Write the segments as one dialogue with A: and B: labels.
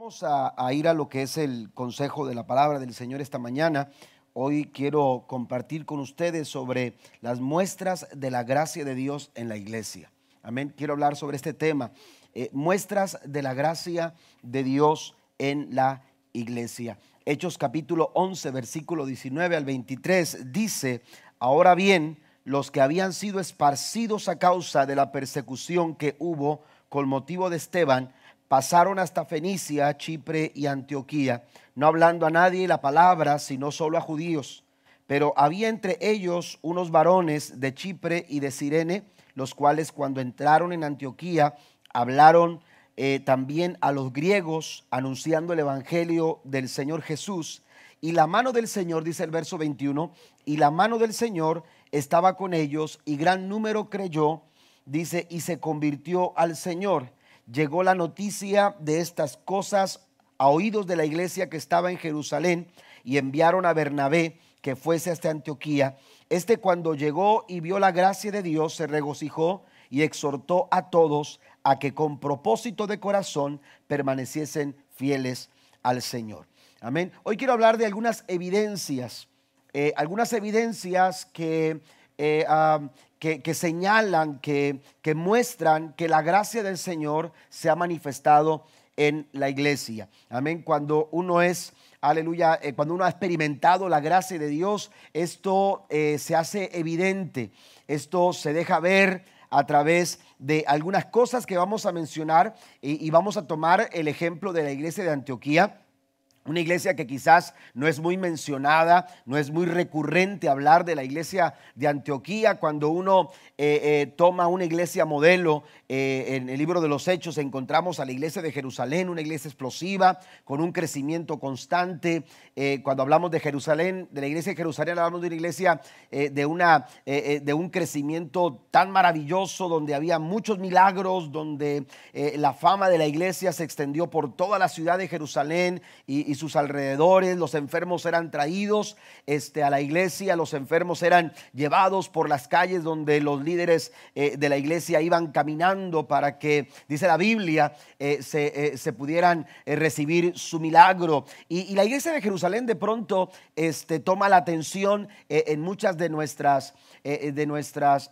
A: Vamos a, ir a lo que es el consejo de la palabra del Señor esta mañana. Hoy quiero compartir con ustedes sobre las muestras de la gracia de Dios en la iglesia. Amén. Quiero hablar sobre este tema. Eh, muestras de la gracia de Dios en la iglesia. Hechos capítulo 11, versículo 19 al 23 dice, ahora bien, los que habían sido esparcidos a causa de la persecución que hubo con motivo de Esteban, pasaron hasta Fenicia, Chipre y Antioquía, no hablando a nadie la palabra, sino solo a judíos. Pero había entre ellos unos varones de Chipre y de Sirene, los cuales cuando entraron en Antioquía hablaron eh, también a los griegos, anunciando el Evangelio del Señor Jesús. Y la mano del Señor, dice el verso 21, y la mano del Señor estaba con ellos, y gran número creyó, dice, y se convirtió al Señor llegó la noticia de estas cosas a oídos de la iglesia que estaba en Jerusalén y enviaron a Bernabé que fuese hasta Antioquía. Este cuando llegó y vio la gracia de Dios se regocijó y exhortó a todos a que con propósito de corazón permaneciesen fieles al Señor. Amén. Hoy quiero hablar de algunas evidencias, eh, algunas evidencias que eh, que, señalan, que, que muestran que la gracia del Señor se ha manifestado en la iglesia. Amén. Cuando uno es, aleluya, eh, cuando uno ha experimentado la gracia de Dios, esto eh, se hace evidente, esto se deja ver a través de algunas cosas que vamos a mencionar y vamos a tomar el ejemplo de la iglesia de Antioquía una iglesia que quizás no es muy mencionada, no es muy recurrente hablar de la iglesia de Antioquía. Cuando uno eh, eh, toma una iglesia modelo, eh, en el libro de los Hechos encontramos a la iglesia de Jerusalén, una iglesia explosiva, con un crecimiento constante. cuando hablamos de Jerusalén, de la iglesia de Jerusalén, hablamos de una iglesia de, una, de un crecimiento tan maravilloso, donde había muchos milagros, donde la fama de la iglesia se extendió por toda la ciudad de Jerusalén y y sus alrededores, los enfermos eran traídos este, a la iglesia, los enfermos eran llevados por las calles donde los líderes eh, de la iglesia iban caminando para que, dice la Biblia, eh, se, eh, se, pudieran recibir su milagro. Y, la iglesia de Jerusalén de pronto este, toma la atención en muchas de nuestras, de nuestras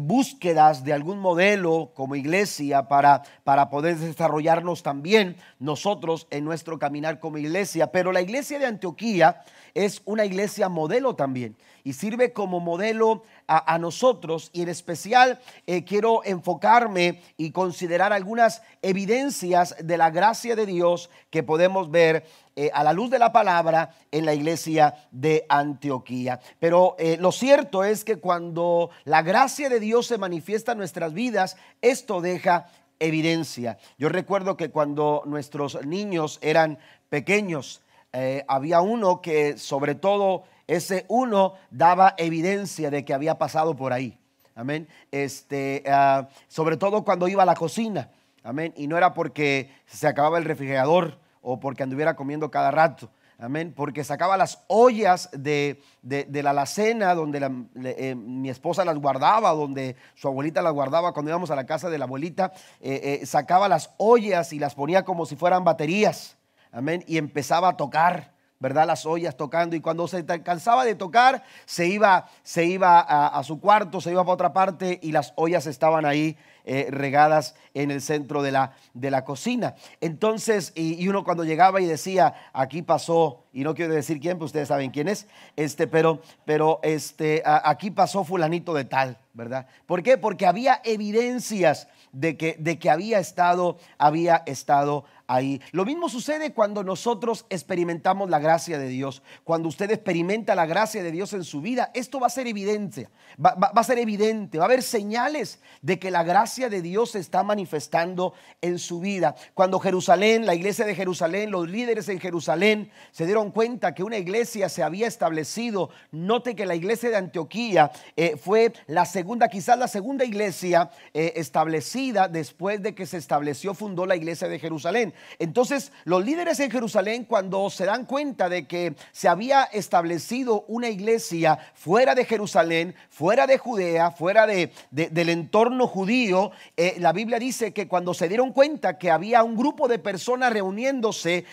A: búsquedas de algún modelo como iglesia para, para poder desarrollarnos también nosotros en nuestro camino como iglesia, pero la iglesia de Antioquía es una iglesia modelo también y sirve como modelo a, nosotros y en especial eh, quiero enfocarme y considerar algunas evidencias de la gracia de Dios que podemos ver eh, a la luz de la palabra en la iglesia de Antioquía. Pero eh, lo cierto es que cuando la gracia de Dios se manifiesta en nuestras vidas, esto deja evidencia. Yo recuerdo que cuando nuestros niños eran pequeños, eh, había uno que sobre todo ese uno daba evidencia de que había pasado por ahí. Amén. Este, ah, sobre todo cuando iba a la cocina. Amén. Y no era porque se acababa el refrigerador o porque anduviera comiendo cada rato. Amén. Porque sacaba las ollas de, la alacena donde eh, mi esposa las guardaba, donde su abuelita las guardaba cuando íbamos a la casa de la abuelita. Eh, eh, sacaba las ollas y las ponía como si fueran baterías. Amén. Y empezaba a tocar. ¿verdad? Las ollas tocando y cuando se cansaba de tocar, se iba, se iba a, su cuarto, se iba para otra parte y las ollas estaban ahí eh, regadas en el centro de la, de la cocina. Entonces, y, uno cuando llegaba y decía, aquí pasó, y no quiero decir quién, pues ustedes saben quién es, este, pero, pero este, aquí pasó fulanito de tal, ¿verdad? ¿Por qué? Porque había evidencias de que, de que había estado, había estado ahí. Lo mismo sucede cuando nosotros experimentamos la gracia de Dios. Cuando usted experimenta la gracia de Dios en su vida, esto va a ser evidente, va, a ser evidente, va a haber señales de que la gracia de Dios se está manifestando en su vida. Cuando Jerusalén, la iglesia de Jerusalén, los líderes en Jerusalén se dieron cuenta que una iglesia se había establecido, note que la iglesia de Antioquía eh, fue la segunda, quizás la segunda iglesia eh, establecida después de que se estableció, fundó la iglesia de Jerusalén. Entonces, los líderes en Jerusalén, cuando se dan cuenta de que se había establecido una iglesia fuera de Jerusalén, fuera de Judea, fuera de, del entorno judío, eh, la Biblia dice que cuando se dieron cuenta que había un grupo de personas reuniéndose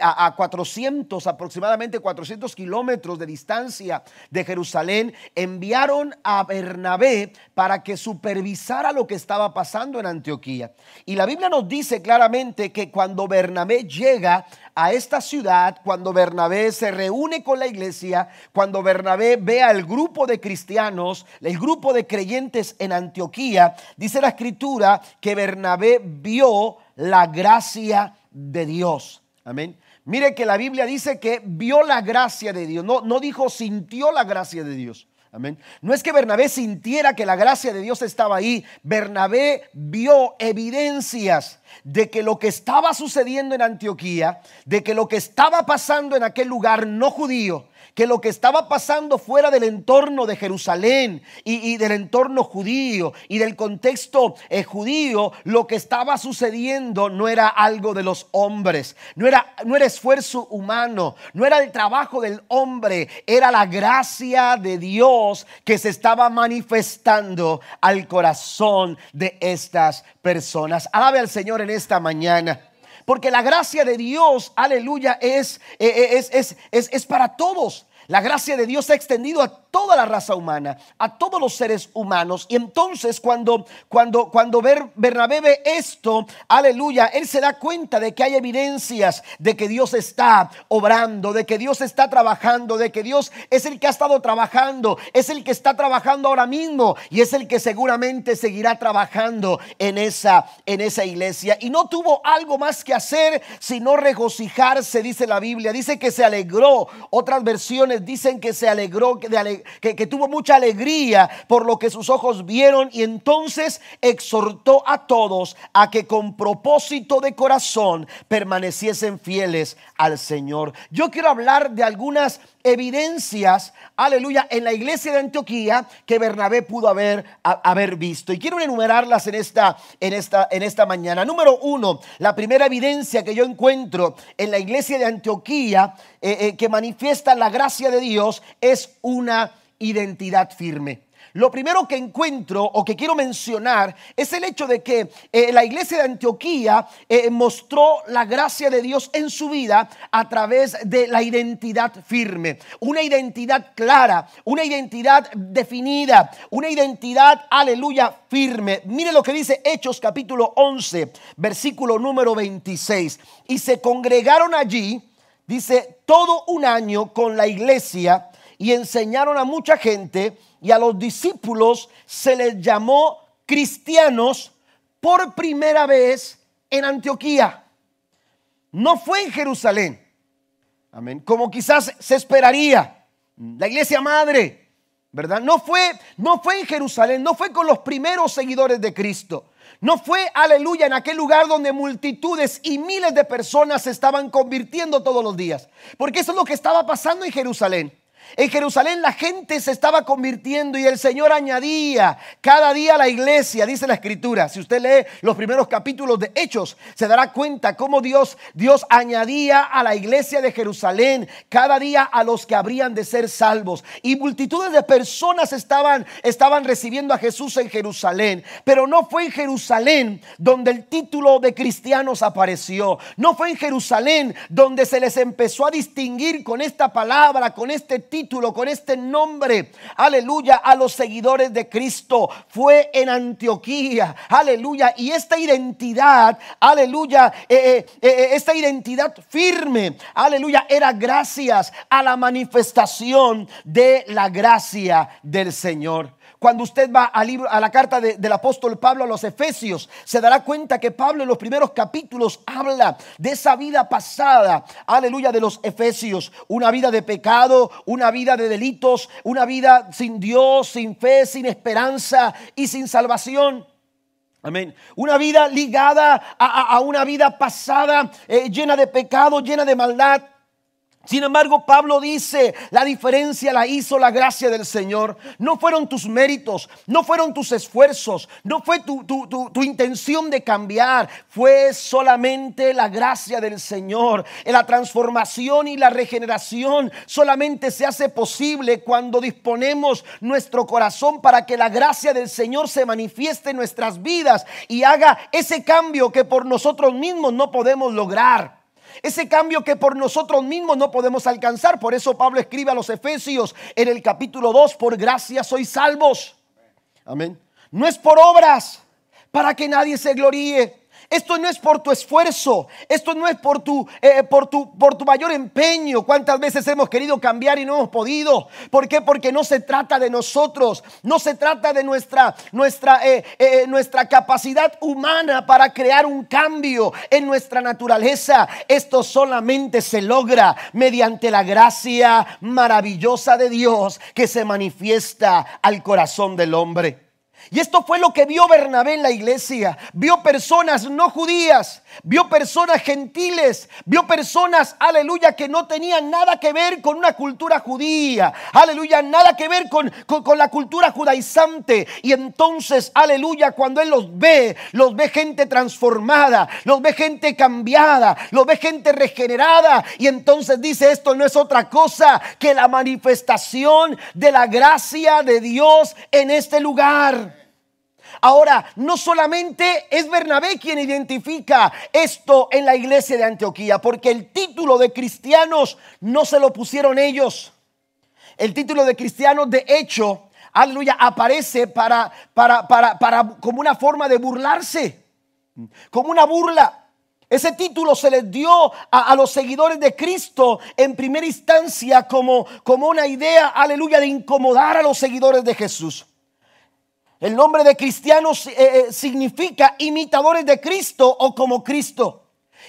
A: a, a 400, aproximadamente 400 kilómetros de distancia de Jerusalén, enviaron a Bernabé para que supervisara lo que estaba pasando en Antioquía. Y la Biblia nos dice claramente que cuando Bernabé llega a esta ciudad, cuando Bernabé se reúne con la iglesia, cuando Bernabé ve al grupo de cristianos, el grupo de creyentes en Antioquía, dice la escritura que Bernabé vio la gracia de Dios. Amén. Mire que la Biblia dice que vio la gracia de Dios, no, no dijo sintió la gracia de Dios. Amén. No es que Bernabé sintiera que la gracia de Dios estaba ahí. Bernabé vio evidencias de que lo que estaba sucediendo en Antioquía, de que lo que estaba pasando en aquel lugar no judío, que lo que estaba pasando fuera del entorno de Jerusalén y, del entorno judío y del contexto eh, judío, lo que estaba sucediendo no era algo de los hombres, no era, no era esfuerzo humano, no era el trabajo del hombre, era la gracia de Dios que se estaba manifestando al corazón de estas personas. Alabe al Señor en esta mañana. Porque la gracia de Dios, aleluya, es, eh, eh, es, es, es, es para todos. La gracia de Dios se ha extendido a toda la raza humana, a todos los seres humanos. Y entonces cuando, cuando, cuando Bernabé ve esto, aleluya, él se da cuenta de que hay evidencias de que Dios está obrando, de que Dios está trabajando, de que Dios es el que ha estado trabajando, es el que está trabajando ahora mismo y es el que seguramente seguirá trabajando en esa, en esa iglesia. Y no tuvo algo más que hacer sino regocijarse, dice la Biblia. Dice que se alegró. Otras versiones dicen que se alegró, que, que tuvo mucha alegría por lo que sus ojos vieron y entonces exhortó a todos a que con propósito de corazón permaneciesen fieles al Señor. Yo quiero hablar de algunas evidencias, aleluya, en la iglesia de Antioquía que Bernabé pudo haber, haber visto. Y quiero enumerarlas en esta, en, esta, en esta mañana. Número uno, la primera evidencia que yo encuentro en la iglesia de Antioquía eh, eh, que manifiesta la gracia de Dios es una identidad firme. Lo primero que encuentro o que quiero mencionar es el hecho de que eh, la iglesia de Antioquía eh, mostró la gracia de Dios en su vida a través de la identidad firme, una identidad clara, una identidad definida, una identidad, aleluya, firme. Mire lo que dice Hechos capítulo 11, versículo número 26. Y se congregaron allí, dice, todo un año con la iglesia y enseñaron a mucha gente y a los discípulos se les llamó cristianos por primera vez en Antioquía. No fue en Jerusalén. Amén. Como quizás se esperaría. La iglesia madre, ¿verdad? No fue no fue en Jerusalén, no fue con los primeros seguidores de Cristo. No fue, aleluya, en aquel lugar donde multitudes y miles de personas se estaban convirtiendo todos los días. Porque eso es lo que estaba pasando en Jerusalén. En Jerusalén la gente se estaba convirtiendo y el Señor añadía cada día a la iglesia, dice la escritura. Si usted lee los primeros capítulos de Hechos, se dará cuenta cómo Dios, Dios añadía a la iglesia de Jerusalén cada día a los que habrían de ser salvos. Y multitudes de personas estaban, estaban recibiendo a Jesús en Jerusalén. Pero no fue en Jerusalén donde el título de cristianos apareció. No fue en Jerusalén donde se les empezó a distinguir con esta palabra, con este título título, con este nombre, aleluya, a los seguidores de Cristo. Fue en Antioquía, aleluya. Y esta identidad, aleluya, eh, eh, eh, esta identidad firme, aleluya, era gracias a la manifestación de la gracia del Señor. Cuando usted va al libro, a la carta del apóstol Pablo a los Efesios, se dará cuenta que Pablo en los primeros capítulos habla de esa vida pasada, aleluya, de los Efesios. Una vida de pecado, una vida de delitos, una vida sin Dios, sin fe, sin esperanza y sin salvación. Amén. Una vida ligada a, una vida pasada, eh, llena de pecado, llena de maldad Sin embargo, Pablo dice, la diferencia la hizo la gracia del Señor. No fueron tus méritos, no fueron tus esfuerzos, no fue tu, intención de cambiar, fue solamente la gracia del Señor. La transformación y la regeneración solamente se hace posible cuando disponemos nuestro corazón para que la gracia del Señor se manifieste en nuestras vidas y haga ese cambio que por nosotros mismos no podemos lograr. Ese cambio que por nosotros mismos no podemos alcanzar. Por eso Pablo escribe a los Efesios en el capítulo 2, por gracia sois salvos. Amén. No es por obras para que nadie se gloríe. Esto no es por tu esfuerzo, esto no es por tu, eh, por, tu, por tu mayor empeño. ¿Cuántas veces hemos querido cambiar y no hemos podido? ¿Por qué? Porque no se trata de nosotros, no se trata de nuestra, nuestra, eh, eh, nuestra capacidad humana para crear un cambio en nuestra naturaleza. Esto solamente se logra mediante la gracia maravillosa de Dios que se manifiesta al corazón del hombre. Y esto fue lo que vio Bernabé en la iglesia. Vio personas no judías, vio personas gentiles, vio personas, aleluya, que no tenían nada que ver con una cultura judía, aleluya, nada que ver con, la cultura judaizante. Y entonces, aleluya, cuando él los ve, los ve gente transformada, los ve gente cambiada, los ve gente regenerada. Y entonces dice, esto no es otra cosa que la manifestación de la gracia de Dios en este lugar. Ahora, no solamente es Bernabé quien identifica esto en la iglesia de Antioquía, porque el título de cristianos no se lo pusieron ellos. El título de cristianos, de hecho, aleluya, aparece para, para, para, para como una forma de burlarse, como una burla. Ese título se les dio a, a, los seguidores de Cristo en primera instancia como, como una idea, aleluya, de incomodar a los seguidores de Jesús. El nombre de cristianos eh, eh, significa imitadores de Cristo o como Cristo.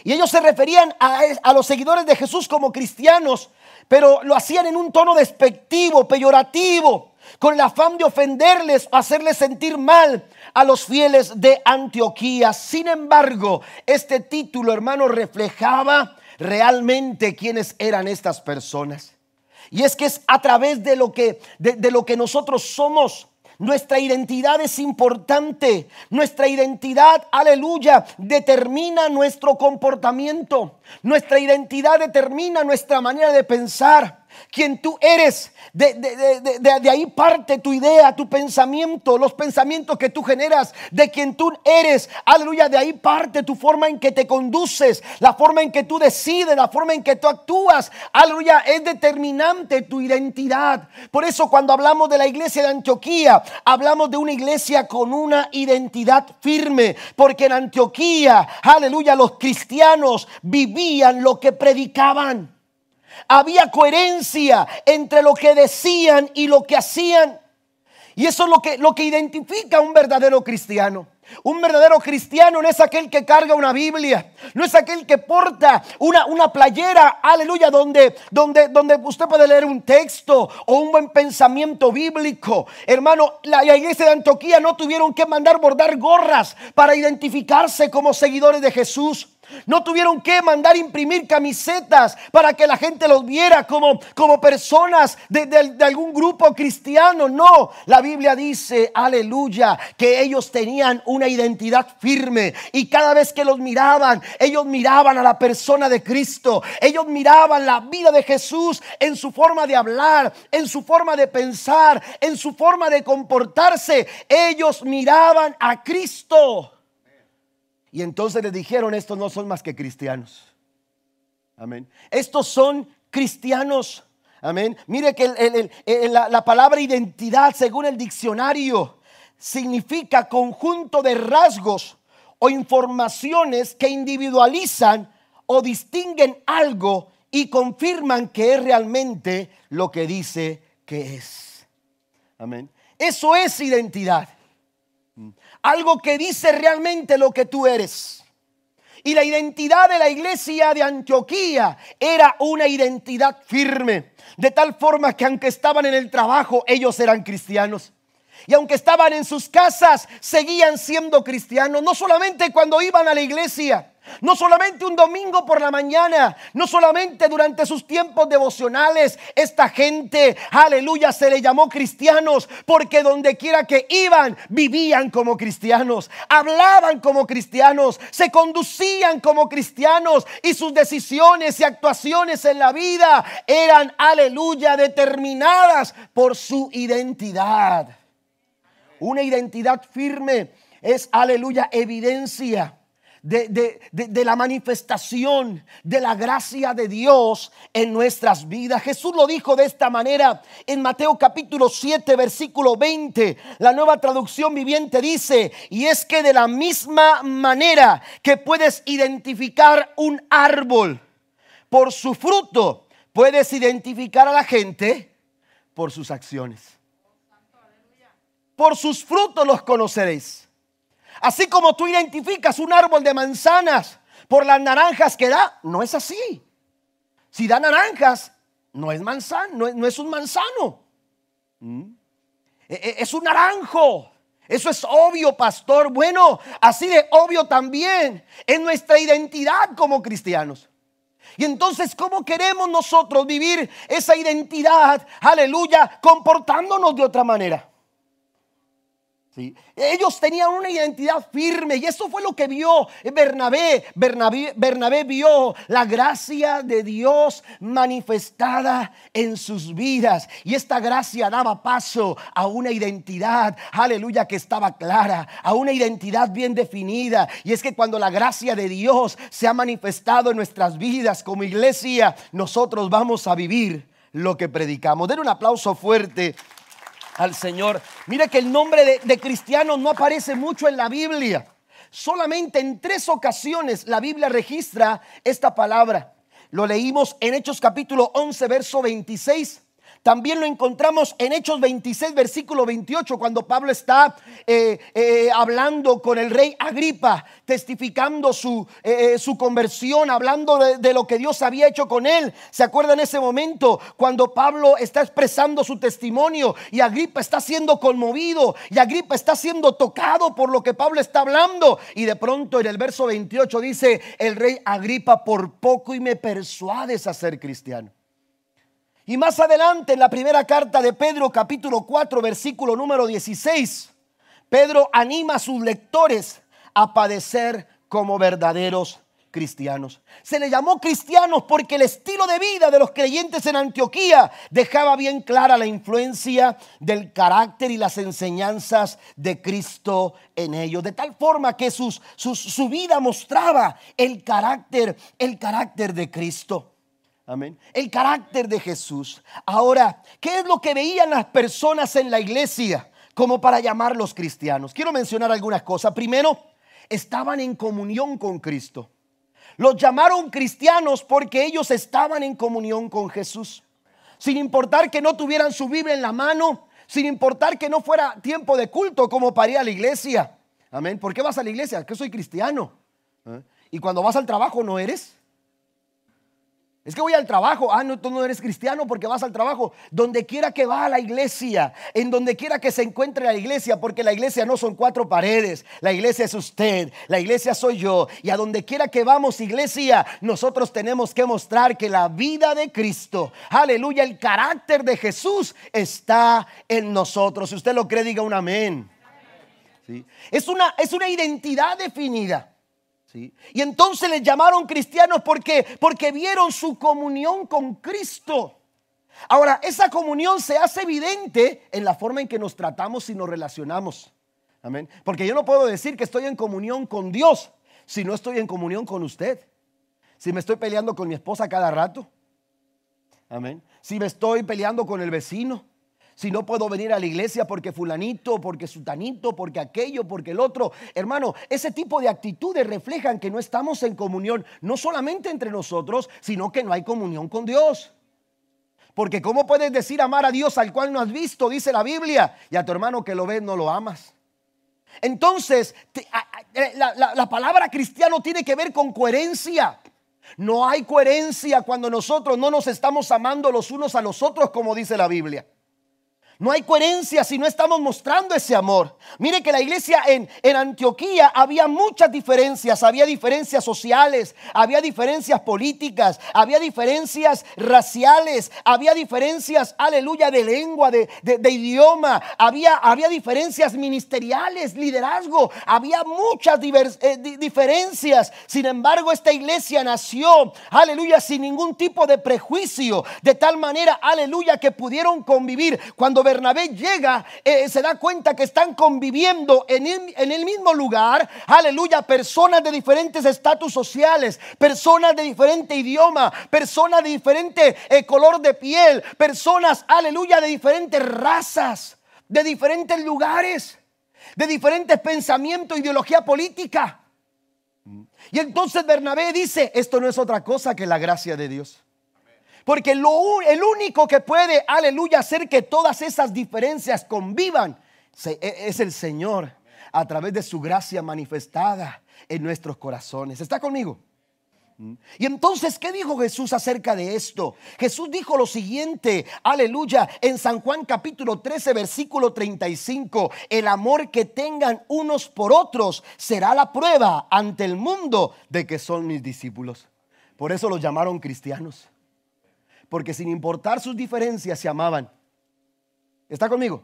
A: Y ellos se referían a, los seguidores de Jesús como cristianos, pero lo hacían en un tono despectivo, peyorativo, con el afán de ofenderles o hacerles sentir mal a los fieles de Antioquía. Sin embargo, este título, hermano, reflejaba realmente quiénes eran estas personas. Y es que es a través de lo que, de lo que nosotros somos nuestra identidad es importante. Nuestra identidad, aleluya, determina nuestro comportamiento. Nuestra identidad determina nuestra manera de pensar quien tú eres. De, ahí parte tu idea, tu pensamiento, los pensamientos que tú generas, de quien tú eres. Aleluya, de ahí parte tu forma en que te conduces, la forma en que tú decides, la forma en que tú actúas. Aleluya, es determinante tu identidad. Por eso cuando hablamos de la iglesia de Antioquía, hablamos de una iglesia con una identidad firme, porque en Antioquía, aleluya, los cristianos vivían lo que predicaban. Había coherencia entre lo que decían y lo que hacían. Y eso es lo que, lo que identifica a un verdadero cristiano. Un verdadero cristiano no es aquel que carga una Biblia, no es aquel que porta una, una playera, aleluya, donde, donde, donde usted puede leer un texto o un buen pensamiento bíblico. Hermano, la, la iglesia de Antioquía no tuvieron que mandar bordar gorras para identificarse como seguidores de Jesús. No tuvieron que mandar imprimir camisetas para que la gente los viera como, como personas de, de, algún grupo cristiano. No, la Biblia dice, aleluya, que ellos tenían una identidad firme y cada vez que los miraban, ellos miraban a la persona de Cristo. Ellos miraban la vida de Jesús en su forma de hablar, en su forma de pensar, en su forma de comportarse. Ellos miraban a Cristo. Y entonces les dijeron, estos no son más que cristianos. Amén. Estos son cristianos. Amén. Mire que la, la palabra identidad, según el diccionario, significa conjunto de rasgos o informaciones que individualizan o distinguen algo y confirman que es realmente lo que dice que es. Amén. Eso es identidad. Algo que dice realmente lo que tú eres. Y la identidad de la iglesia de Antioquía era una identidad firme. De tal forma que aunque estaban en el trabajo, ellos eran cristianos. Y aunque estaban en sus casas, seguían siendo cristianos. No solamente cuando iban a la iglesia, No solamente un domingo por la mañana, no solamente durante sus tiempos devocionales, esta gente, aleluya, se le llamó cristianos porque donde quiera que iban, vivían como cristianos, hablaban como cristianos, se conducían como cristianos y sus decisiones y actuaciones en la vida eran, aleluya, determinadas por su identidad. Una identidad firme es, aleluya, evidencia de, la manifestación de la gracia de Dios en nuestras vidas. Jesús lo dijo de esta manera en Mateo capítulo 7, versículo 20. La nueva traducción viviente dice, y es que de la misma manera que puedes identificar un árbol por su fruto, puedes identificar a la gente por sus acciones. Por sus frutos los conoceréis. Así como tú identificas un árbol de manzanas por las naranjas que da, no es así. Si da naranjas, no es manzano, no es, un manzano. ¿Mm? E, e, es un naranjo. Eso es obvio, pastor. Bueno, así de obvio también es nuestra identidad como cristianos. Y entonces, ¿cómo queremos nosotros vivir esa identidad? Aleluya, comportándonos de otra manera. Ellos tenían una identidad firme y eso fue lo que vio Bernabé. Bernabé. Bernabé vio la gracia de Dios manifestada en sus vidas y esta gracia daba paso a una identidad, aleluya, que estaba clara, a una identidad bien definida. Y es que cuando la gracia de Dios se ha manifestado en nuestras vidas como iglesia, nosotros vamos a vivir lo que predicamos. Den un aplauso fuerte al Señor. Mire que el nombre de, de cristiano no aparece mucho en la Biblia. Solamente en tres ocasiones la Biblia registra esta palabra. Lo leímos en Hechos capítulo 11, verso 26 también lo encontramos en Hechos 26, versículo 28, cuando Pablo está eh, eh, hablando con el rey Agripa, testificando su, eh, su conversión, hablando de, de, lo que Dios había hecho con él. ¿Se acuerda en ese momento cuando Pablo está expresando su testimonio y Agripa está siendo conmovido y Agripa está siendo tocado por lo que Pablo está hablando? Y de pronto en el verso 28 dice, el rey Agripa, por poco y me persuades a ser cristiano. Y más adelante en la primera carta de Pedro capítulo 4 versículo número 16, Pedro anima a sus lectores a padecer como verdaderos cristianos. Se le llamó cristianos porque el estilo de vida de los creyentes en Antioquía dejaba bien clara la influencia del carácter y las enseñanzas de Cristo en ellos, de tal forma que sus, su vida mostraba el carácter, el carácter de Cristo. Amén. El carácter de Jesús. Ahora, ¿qué es lo que veían las personas en la iglesia como para llamarlos cristianos? Quiero mencionar algunas cosas. Primero, estaban en comunión con Cristo. Los llamaron cristianos porque ellos estaban en comunión con Jesús. Sin importar que no tuvieran su Biblia en la mano, sin importar que no fuera tiempo de culto como para ir a la iglesia. Amén. ¿Por qué vas a la iglesia? Que soy cristiano. ¿Eh? Y cuando vas al trabajo no eres. Es que voy al trabajo. Ah, no, tú no eres cristiano porque vas al trabajo. Donde quiera que va a la iglesia, en donde quiera que se encuentre la iglesia, porque la iglesia no son cuatro paredes. La iglesia es usted, la iglesia soy yo. Y a donde quiera que vamos, iglesia, nosotros tenemos que mostrar que la vida de Cristo, aleluya, el carácter de Jesús está en nosotros. Si usted lo cree, diga un amén. ¿Sí? Es, una, es una identidad definida. Y entonces les llamaron cristianos porque, porque vieron su comunión con Cristo. Ahora, esa comunión se hace evidente en la forma en que nos tratamos y nos relacionamos. Amén. Porque yo no puedo decir que estoy en comunión con Dios si no estoy en comunión con usted. Si me estoy peleando con mi esposa cada rato. Amén. Si me estoy peleando con el vecino si no puedo venir a la iglesia porque fulanito, porque sutanito, porque aquello, porque el otro. Hermano, ese tipo de actitudes reflejan que no estamos en comunión, no solamente entre nosotros, sino que no hay comunión con Dios. Porque ¿cómo puedes decir amar a Dios al cual no has visto? Dice la Biblia. Y a tu hermano que lo ves no lo amas. Entonces, eh, la, la palabra cristiano tiene que ver con coherencia. No hay coherencia cuando nosotros no nos estamos amando los unos a los otros, como dice la Biblia. No hay coherencia si no estamos mostrando ese amor. Mire que la iglesia en, en, Antioquía había muchas diferencias. Había diferencias sociales, había diferencias políticas, había diferencias raciales, había diferencias, aleluya, de lengua, de, de, idioma. Había, había diferencias ministeriales, liderazgo. Había muchas eh, diferencias. Sin embargo, esta iglesia nació, aleluya, sin ningún tipo de prejuicio. De tal manera, aleluya, que pudieron convivir. Cuando Bernabé llega, eh, se da cuenta que están conviviendo en el, mismo lugar, aleluya, personas de diferentes estatus sociales, personas de diferente idioma, personas de diferente eh, color de piel, personas, aleluya, de diferentes razas, de diferentes lugares, de diferentes pensamientos, ideología política. Y entonces Bernabé dice, esto no es otra cosa que la gracia de Dios. Porque el único que puede, aleluya, hacer que todas esas diferencias convivan e, es el Señor a través de su gracia manifestada en nuestros corazones. ¿Está conmigo? Y entonces, ¿qué dijo Jesús acerca de esto? Jesús dijo lo siguiente, aleluya, en San Juan capítulo 13, versículo 35, el amor que tengan unos por otros será la prueba ante el mundo de que son mis discípulos. Por eso los llamaron cristianos porque sin importar sus diferencias se amaban. ¿Está conmigo?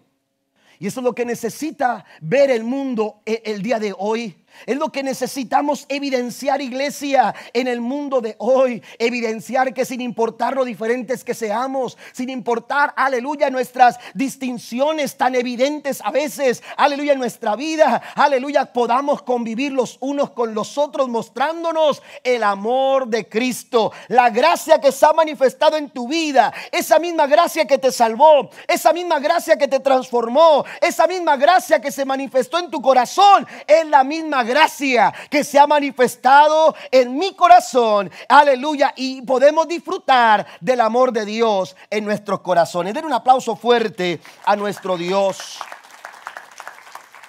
A: Y eso es lo que necesita ver el mundo e-, el día de hoy. Es lo que necesitamos evidenciar, iglesia, en el mundo de hoy. Evidenciar que sin importar lo diferentes que seamos, sin importar, aleluya, nuestras distinciones tan evidentes a veces, aleluya, en nuestra vida, aleluya, podamos convivir los unos con los otros, mostrándonos el amor de Cristo. La gracia que se ha manifestado en tu vida, esa misma gracia que te salvó, esa misma gracia que te transformó, esa misma gracia que se manifestó en tu corazón, es la misma gracia que se ha manifestado en mi corazón. Aleluya. Y podemos disfrutar del amor de Dios en nuestros corazones. Den un aplauso fuerte a nuestro Dios.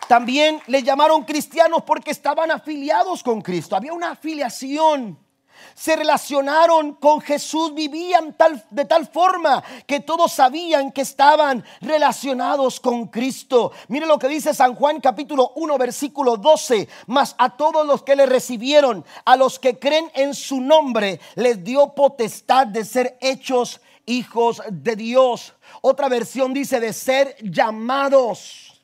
A: También le llamaron cristianos porque estaban afiliados con Cristo. Había una afiliación se relacionaron con Jesús, vivían tal, de tal forma que todos sabían que estaban relacionados con Cristo. Mire lo que dice San Juan capítulo 1 versículo 12, mas a todos los que le recibieron, a los que creen en su nombre, les dio potestad de ser hechos hijos de Dios. Otra versión dice de ser llamados.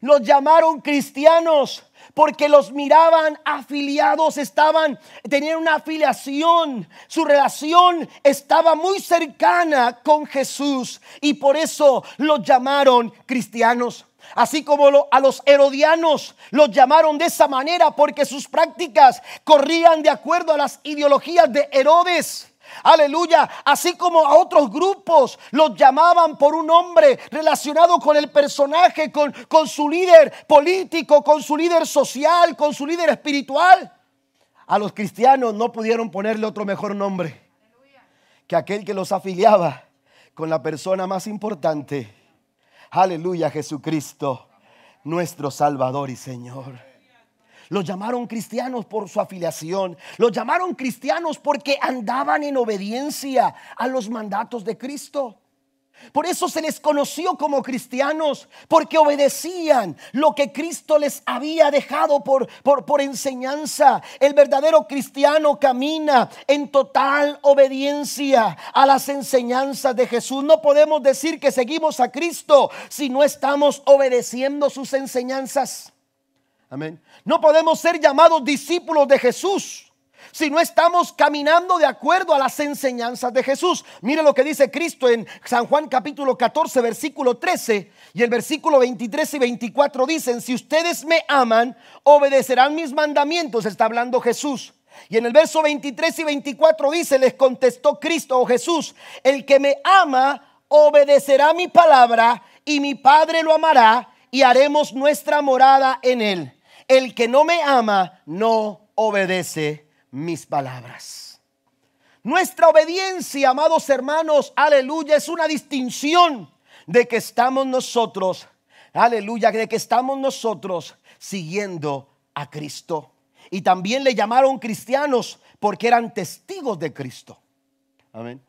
A: Los llamaron cristianos porque los miraban afiliados, estaban, tenían una afiliación, su relación estaba muy cercana con Jesús y por eso los llamaron cristianos. Así como a los herodianos los llamaron de esa manera porque sus prácticas corrían de acuerdo a las ideologías de Herodes. Aleluya. Así como a otros grupos los llamaban por un nombre relacionado con el personaje, con, con su líder político, con su líder social, con su líder espiritual. A los cristianos no pudieron ponerle otro mejor nombre que aquel que los afiliaba con la persona más importante. Aleluya, Jesucristo, nuestro Salvador y Señor. Los llamaron cristianos por su afiliación. Los llamaron cristianos porque andaban en obediencia a los mandatos de Cristo. Por eso se les conoció como cristianos, porque obedecían lo que Cristo les había dejado por, por, por, enseñanza. El verdadero cristiano camina en total obediencia a las enseñanzas de Jesús. No podemos decir que seguimos a Cristo si no estamos obedeciendo sus enseñanzas. Amén. No podemos ser llamados discípulos de Jesús si no estamos caminando de acuerdo a las enseñanzas de Jesús. Mire lo que dice Cristo en San Juan capítulo 14, versículo 13 y el versículo 23 y 24 dicen, si ustedes me aman, obedecerán mis mandamientos, está hablando Jesús. Y en el verso 23 y 24 dice, les contestó Cristo o oh Jesús, el que me ama, obedecerá mi palabra y mi Padre lo amará y haremos nuestra morada en él. El que no me ama no obedece mis palabras. Nuestra obediencia, amados hermanos, aleluya, es una distinción de que estamos nosotros, aleluya, de que estamos nosotros siguiendo a Cristo. Y también le llamaron cristianos porque eran testigos de Cristo. Amén.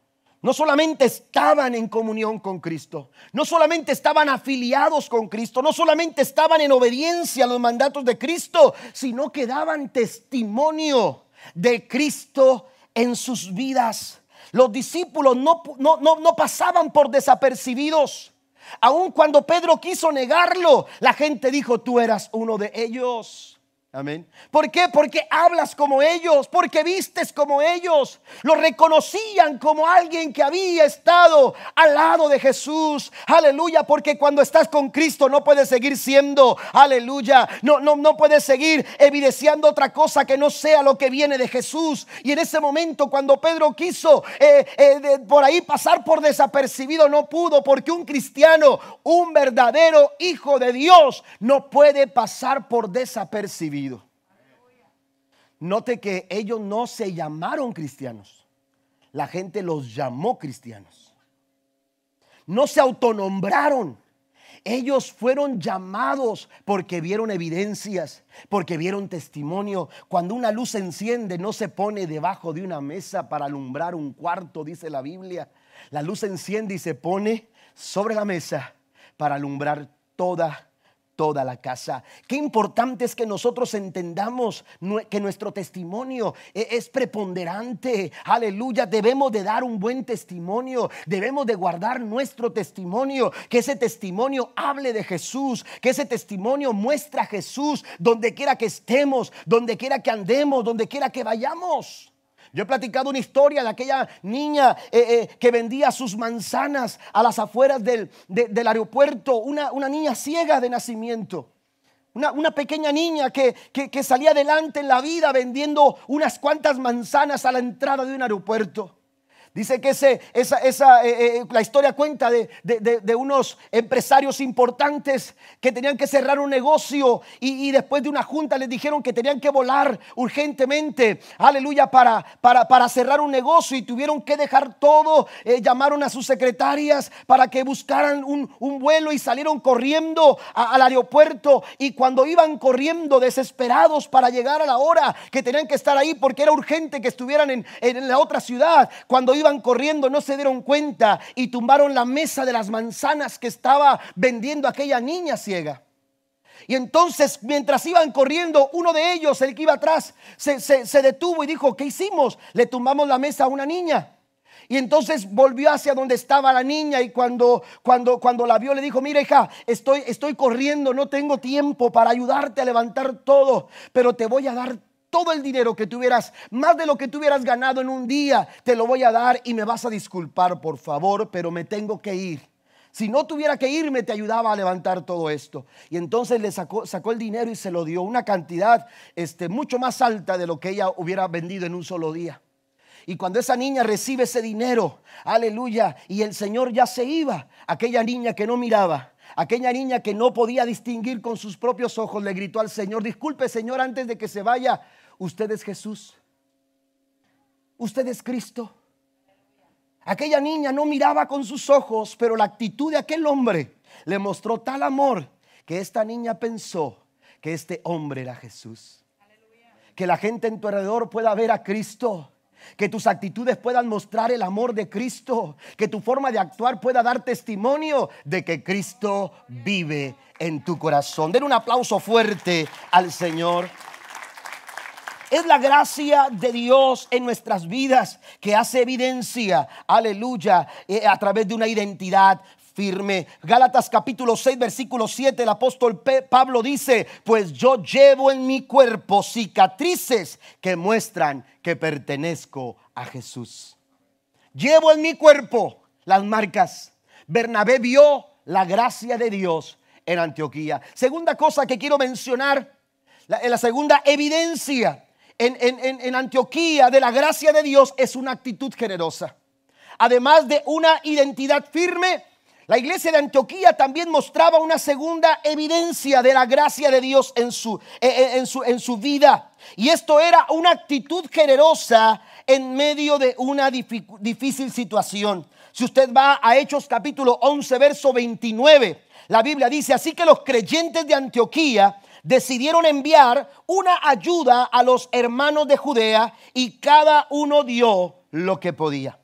A: No solamente estaban en comunión con Cristo, no solamente estaban afiliados con Cristo, no solamente estaban en obediencia a los mandatos de Cristo, sino que daban testimonio de Cristo en sus vidas. Los discípulos no, no, no, pasaban por desapercibidos. Aun cuando Pedro quiso negarlo, la gente dijo, tú eras uno de ellos. Amén. ¿Por qué? Porque hablas como ellos, porque vistes como ellos. Lo reconocían como alguien que había estado al lado de Jesús. Aleluya, porque cuando estás con Cristo no puedes seguir siendo, aleluya, no no no puedes seguir evidenciando otra cosa que no sea lo que viene de Jesús. Y en ese momento cuando Pedro quiso eh, eh, por ahí pasar por desapercibido no pudo, porque un cristiano, un verdadero hijo de Dios no puede pasar por desapercibido. Note que ellos no se llamaron cristianos. La gente los llamó cristianos. No se autonombraron. Ellos fueron llamados porque vieron evidencias, porque vieron testimonio. Cuando una luz enciende, no se pone debajo de una mesa para alumbrar un cuarto, dice la Biblia. La luz enciende y se pone sobre la mesa para alumbrar toda toda la casa. Qué importante es que nosotros entendamos que nuestro testimonio e-, es preponderante. Aleluya, debemos de dar un buen testimonio, debemos de guardar nuestro testimonio, que ese testimonio hable de Jesús, que ese testimonio muestre a Jesús donde quiera que estemos, donde quiera que andemos, donde quiera que vayamos. Yo he platicado una historia de aquella niña eh, eh, que vendía sus manzanas a las afueras del, aeropuerto, una, niña ciega de nacimiento. Una, pequeña niña que, que, salía adelante en la vida vendiendo unas cuantas manzanas a la entrada de un aeropuerto. Dice que esa, esa eh, eh, la historia cuenta de, de, unos empresarios importantes que tenían que cerrar un negocio y, después de una junta les dijeron que tenían que volar urgentemente, aleluya, para, para, para cerrar un negocio y tuvieron que dejar todo. Eh, llamaron a sus secretarias para que buscaran un, un vuelo y salieron corriendo al aeropuerto. Y cuando iban corriendo desesperados para llegar a la hora que tenían que estar ahí porque era urgente que estuvieran en, en la otra ciudad, cuando iban iban corriendo no se dieron cuenta y tumbaron la mesa de las manzanas que estaba vendiendo aquella niña ciega. Y entonces, mientras iban corriendo, uno de ellos, el que iba atrás, se, detuvo y dijo, ¿qué hicimos? Le tumbamos la mesa a una niña. Y entonces volvió hacia donde estaba la niña y cuando, cuando, cuando la vio le dijo, mira hija, estoy, estoy corriendo, no tengo tiempo para ayudarte a levantar todo, pero te voy a dar todo el dinero que tuvieras, más de lo que tuvieras ganado en un día, te lo voy a dar y me vas a disculpar, por favor, pero me tengo que ir. Si no tuviera que irme, te ayudaba a levantar todo esto. Y entonces le sacó, el dinero y se lo dio, una cantidad este, mucho más alta de lo que ella hubiera vendido en un solo día. Y cuando esa niña recibe ese dinero, aleluya, y el Señor ya se iba, aquella niña que no miraba, aquella niña que no podía distinguir con sus propios ojos, le gritó al Señor, disculpe Señor, antes de que se vaya, Usted es Jesús. Usted es Cristo. Aquella niña no miraba con sus ojos, pero la actitud de aquel hombre le mostró tal amor que esta niña pensó que este hombre era Jesús. Que la gente en tu alrededor pueda ver a Cristo. Que tus actitudes puedan mostrar el amor de Cristo. Que tu forma de actuar pueda dar testimonio de que Cristo vive en tu corazón. Den un aplauso fuerte al Señor es la gracia de Dios en nuestras vidas que hace evidencia, aleluya, eh, a través de una identidad firme. Gálatas capítulo 6, versículo 7, el apóstol Pablo dice, pues yo llevo en mi cuerpo cicatrices que muestran que pertenezco a Jesús. Llevo en mi cuerpo las marcas. Bernabé vio la gracia de Dios en Antioquía. Segunda cosa que quiero mencionar, la segunda evidencia en, Antioquía de la gracia de Dios es una actitud generosa. Además de una identidad firme, la iglesia de Antioquía también mostraba una segunda evidencia de la gracia de Dios en su, en su, en su vida. Y esto era una actitud generosa en medio de una difícil situación. Si usted va a Hechos capítulo 11, verso 29, la Biblia dice, así que los creyentes de Antioquía decidieron enviar una ayuda a los hermanos de Judea y cada uno dio lo que podía.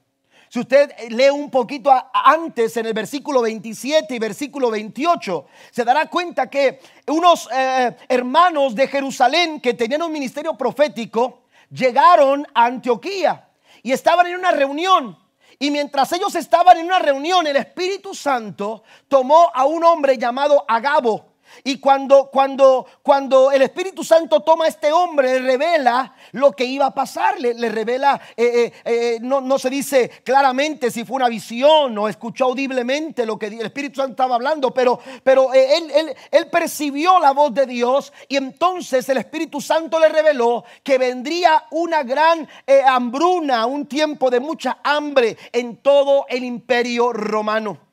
A: Si usted lee un poquito antes en el versículo 27 y versículo 28, se dará cuenta que unos eh, hermanos de Jerusalén que tenían un ministerio profético llegaron a Antioquía y estaban en una reunión. Y mientras ellos estaban en una reunión, el Espíritu Santo tomó a un hombre llamado Agabo y cuando, cuando, cuando el Espíritu Santo toma a este hombre, le revela lo que iba a pasar, le, revela, eh, eh, eh, no, no, se dice claramente si fue una visión o escuchó audiblemente lo que el Espíritu Santo estaba hablando, pero, pero él, él, él percibió la voz de Dios y entonces el Espíritu Santo le reveló que vendría una gran hambruna, un tiempo de mucha hambre en todo el imperio romano.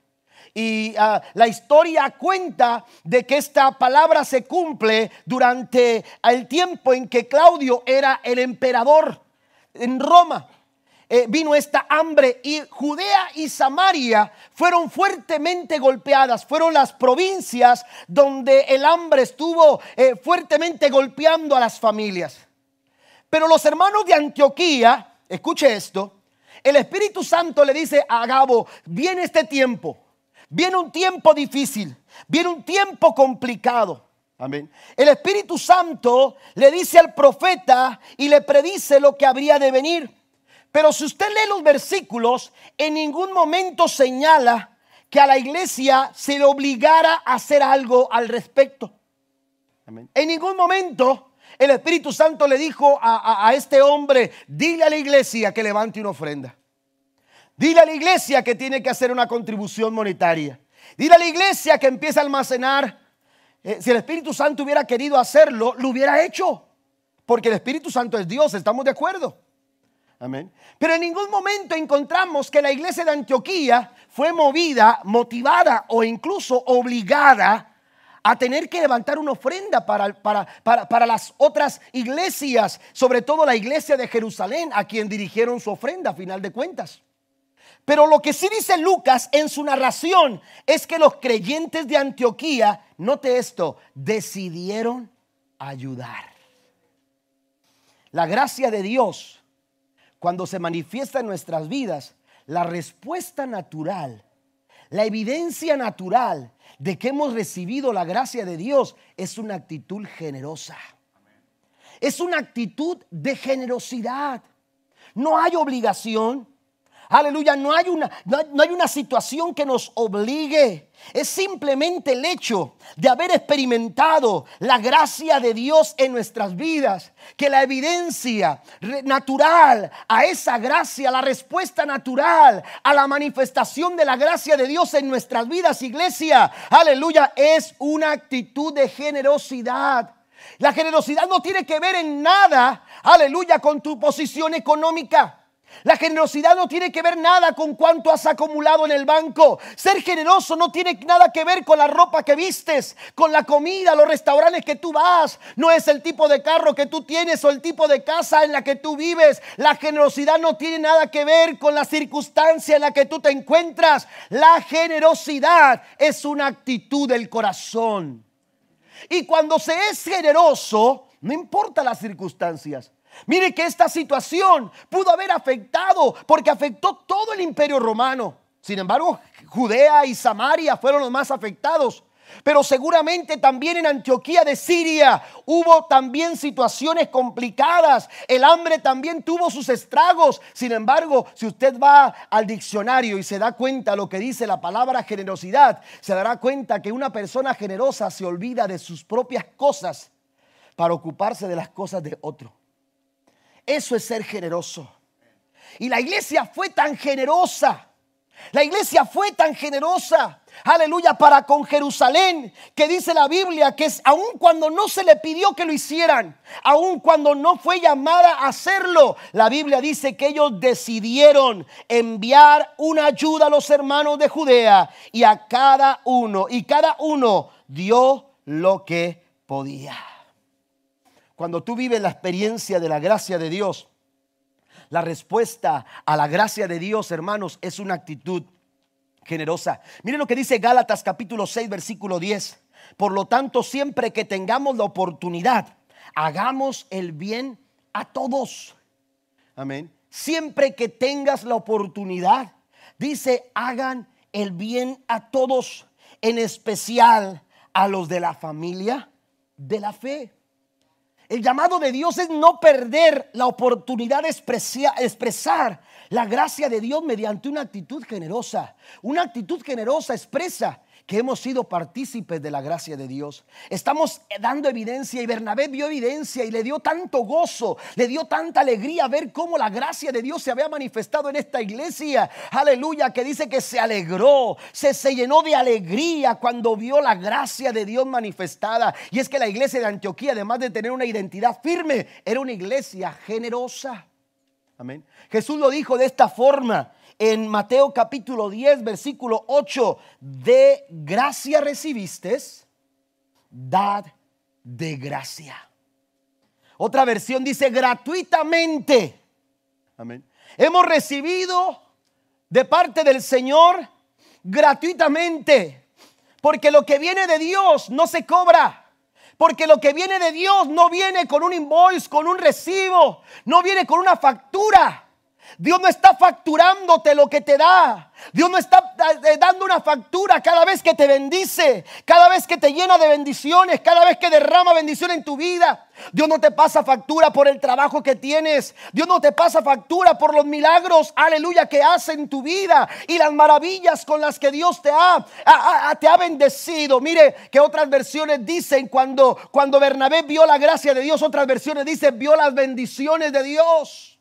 A: Y ah, la historia cuenta de que esta palabra se cumple durante el tiempo en que Claudio era el emperador en Roma. Eh, vino esta hambre y Judea y Samaria fueron fuertemente golpeadas, fueron las provincias donde el hambre estuvo eh, fuertemente golpeando a las familias. Pero los hermanos de Antioquía, escuche esto, el Espíritu Santo le dice a Agabo, viene este tiempo, Viene un tiempo difícil, viene un tiempo complicado. Amén. El Espíritu Santo le dice al profeta y le predice lo que habría de venir. Pero si usted lee los versículos, en ningún momento señala que a la iglesia se le obligara a hacer algo al respecto. Amén. En ningún momento el Espíritu Santo le dijo a, a este hombre, dile a la iglesia que levante una ofrenda. Dile a la iglesia que tiene que hacer una contribución monetaria. Dile a la iglesia que empiece a almacenar. Eh, si el Espíritu Santo hubiera querido hacerlo, lo hubiera hecho. Porque el Espíritu Santo es Dios, estamos de acuerdo. Amén. Pero en ningún momento encontramos que la iglesia de Antioquía fue movida, motivada o incluso obligada a tener que levantar una ofrenda para, para, para, las otras iglesias, sobre todo la iglesia de Jerusalén, a quien dirigieron su ofrenda a final de cuentas. Pero lo que sí dice Lucas en su narración es que los creyentes de Antioquía, note esto, decidieron ayudar. La gracia de Dios, cuando se manifiesta en nuestras vidas, la respuesta natural, la evidencia natural de que hemos recibido la gracia de Dios es una actitud generosa. Es una actitud de generosidad. No hay obligación, Aleluya, no hay, una, no hay una situación que nos obligue. Es simplemente el hecho de haber experimentado la gracia de Dios en nuestras vidas, que la evidencia natural a esa gracia, la respuesta natural a la manifestación de la gracia de Dios en nuestras vidas, iglesia, aleluya, es una actitud de generosidad. La generosidad no tiene que ver en nada, aleluya, con tu posición económica. La generosidad no tiene que ver nada con cuánto has acumulado en el banco. Ser generoso no tiene nada que ver con la ropa que vistes, con la comida, los restaurantes que tú vas. No es el tipo de carro que tú tienes o el tipo de casa en la que tú vives. La generosidad no tiene nada que ver con la circunstancia en la que tú te encuentras. La generosidad es una actitud del corazón. Y cuando se es generoso, no importa las circunstancias. Mire que esta situación pudo haber afectado, porque afectó todo el imperio romano. Sin embargo, Judea y Samaria fueron los más afectados. Pero seguramente también en Antioquía de Siria hubo también situaciones complicadas. El hambre también tuvo sus estragos. Sin embargo, si usted va al diccionario y se da cuenta lo que dice la palabra generosidad, se dará cuenta que una persona generosa se olvida de sus propias cosas para ocuparse de las cosas de otro. Eso es ser generoso. Y la iglesia fue tan generosa. La iglesia fue tan generosa, aleluya, para con Jerusalén, que dice la Biblia que es aun cuando no se le pidió que lo hicieran, aun cuando no fue llamada a hacerlo, la Biblia dice que ellos decidieron enviar una ayuda a los hermanos de Judea y a cada uno, y cada uno dio lo que podía. Cuando tú vives la experiencia de la gracia de Dios, la respuesta a la gracia de Dios, hermanos, es una actitud generosa. Miren lo que dice Gálatas capítulo 6, versículo 10. Por lo tanto, siempre que tengamos la oportunidad, hagamos el bien a todos. Amén. Siempre que tengas la oportunidad, Dice, hagan el bien a todos, en especial a los de la familia de la fe. El llamado de Dios es no perder la oportunidad de expresar la gracia de Dios mediante una actitud generosa. Una actitud generosa expresa que hemos sido partícipes de la gracia de Dios. Estamos dando evidencia y Bernabé vio evidencia y le dio tanto gozo, le dio tanta alegría ver cómo la gracia de Dios se había manifestado en esta iglesia. Aleluya, que dice que se alegró, se, se llenó de alegría cuando vio la gracia de Dios manifestada. Y es que la iglesia de Antioquía, además de tener una identidad firme, era una iglesia generosa. Amén. Jesús lo dijo de esta forma en Mateo capítulo 10, versículo 8, de gracia recibiste, dad de gracia. Otra versión dice gratuitamente. Amén. Hemos recibido de parte del Señor gratuitamente. Porque lo que viene de Dios no se cobra. Porque lo que viene de Dios no viene con un invoice, con un recibo, no viene con una factura. Dios no está facturándote lo que te da. Dios no está eh, dando una factura cada vez que te bendice, cada vez que te llena de bendiciones, cada vez que derrama bendición en tu vida. Dios no te pasa factura por el trabajo que tienes. Dios no te pasa factura por los milagros, aleluya, que hace en tu vida y las maravillas con las que Dios te ha, te ha bendecido. Mire que otras versiones dicen cuando, cuando Bernabé vio la gracia de Dios, otras versiones dicen vio las bendiciones de Dios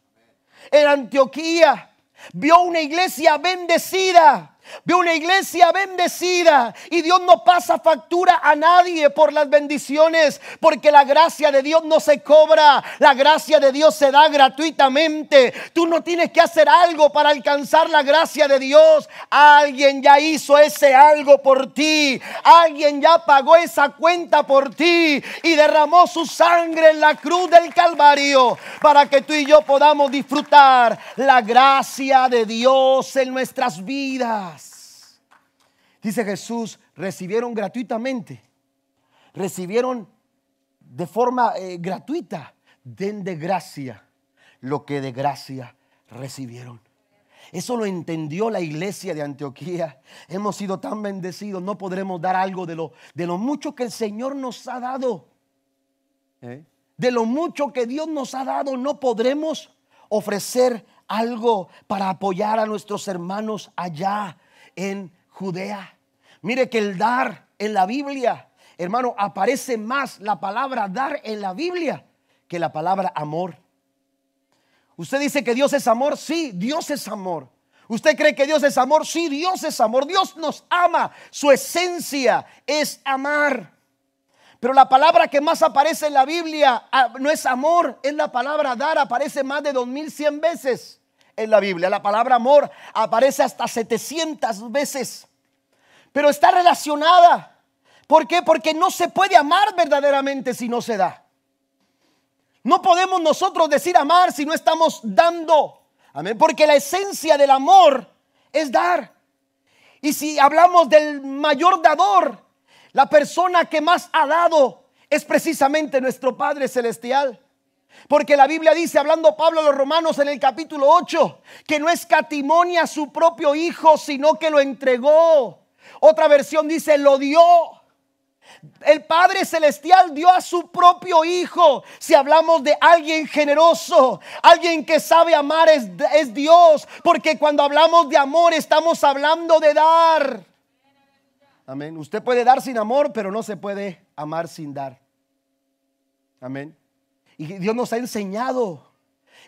A: en Antioquía. Vio una iglesia bendecida. Vio una iglesia bendecida y Dios no pasa factura a nadie por las bendiciones, porque la gracia de Dios no se cobra, la gracia de Dios se da gratuitamente. Tú no tienes que hacer algo para alcanzar la gracia de Dios. Alguien ya hizo ese algo por ti, alguien ya pagó esa cuenta por ti y derramó su sangre en la cruz del Calvario para que tú y yo podamos disfrutar la gracia de Dios en nuestras vidas. Dice Jesús, recibieron gratuitamente, recibieron de forma eh, gratuita, den de gracia lo que de gracia recibieron. Eso lo entendió la iglesia de Antioquía. Hemos sido tan bendecidos, no podremos dar algo de lo, de lo mucho que el Señor nos ha dado. ¿Eh? De lo mucho que Dios nos ha dado, no podremos ofrecer algo para apoyar a nuestros hermanos allá en Judea. Mire que el dar en la Biblia, hermano, aparece más la palabra dar en la Biblia que la palabra amor. Usted dice que Dios es amor, sí, Dios es amor. ¿Usted cree que Dios es amor? Sí, Dios es amor. Dios nos ama. Su esencia es amar. Pero la palabra que más aparece en la Biblia ah, no es amor, es la palabra dar. Aparece más de 2100 veces en la Biblia. La palabra amor aparece hasta 700 veces pero está relacionada. ¿Por qué? Porque no se puede amar verdaderamente si no se da. No podemos nosotros decir amar si no estamos dando. Amén. Porque la esencia del amor es dar. Y si hablamos del mayor dador, la persona que más ha dado es precisamente nuestro Padre Celestial. Porque la Biblia dice, hablando Pablo a los romanos en el capítulo 8, que no escatimonia a su propio Hijo, sino que lo entregó otra versión dice, lo dio. El Padre Celestial dio a su propio Hijo. Si hablamos de alguien generoso, alguien que sabe amar es, Dios. Porque cuando hablamos de amor estamos hablando de dar. Amén. Usted puede dar sin amor, pero no se puede amar sin dar. Amén. Y Dios nos ha enseñado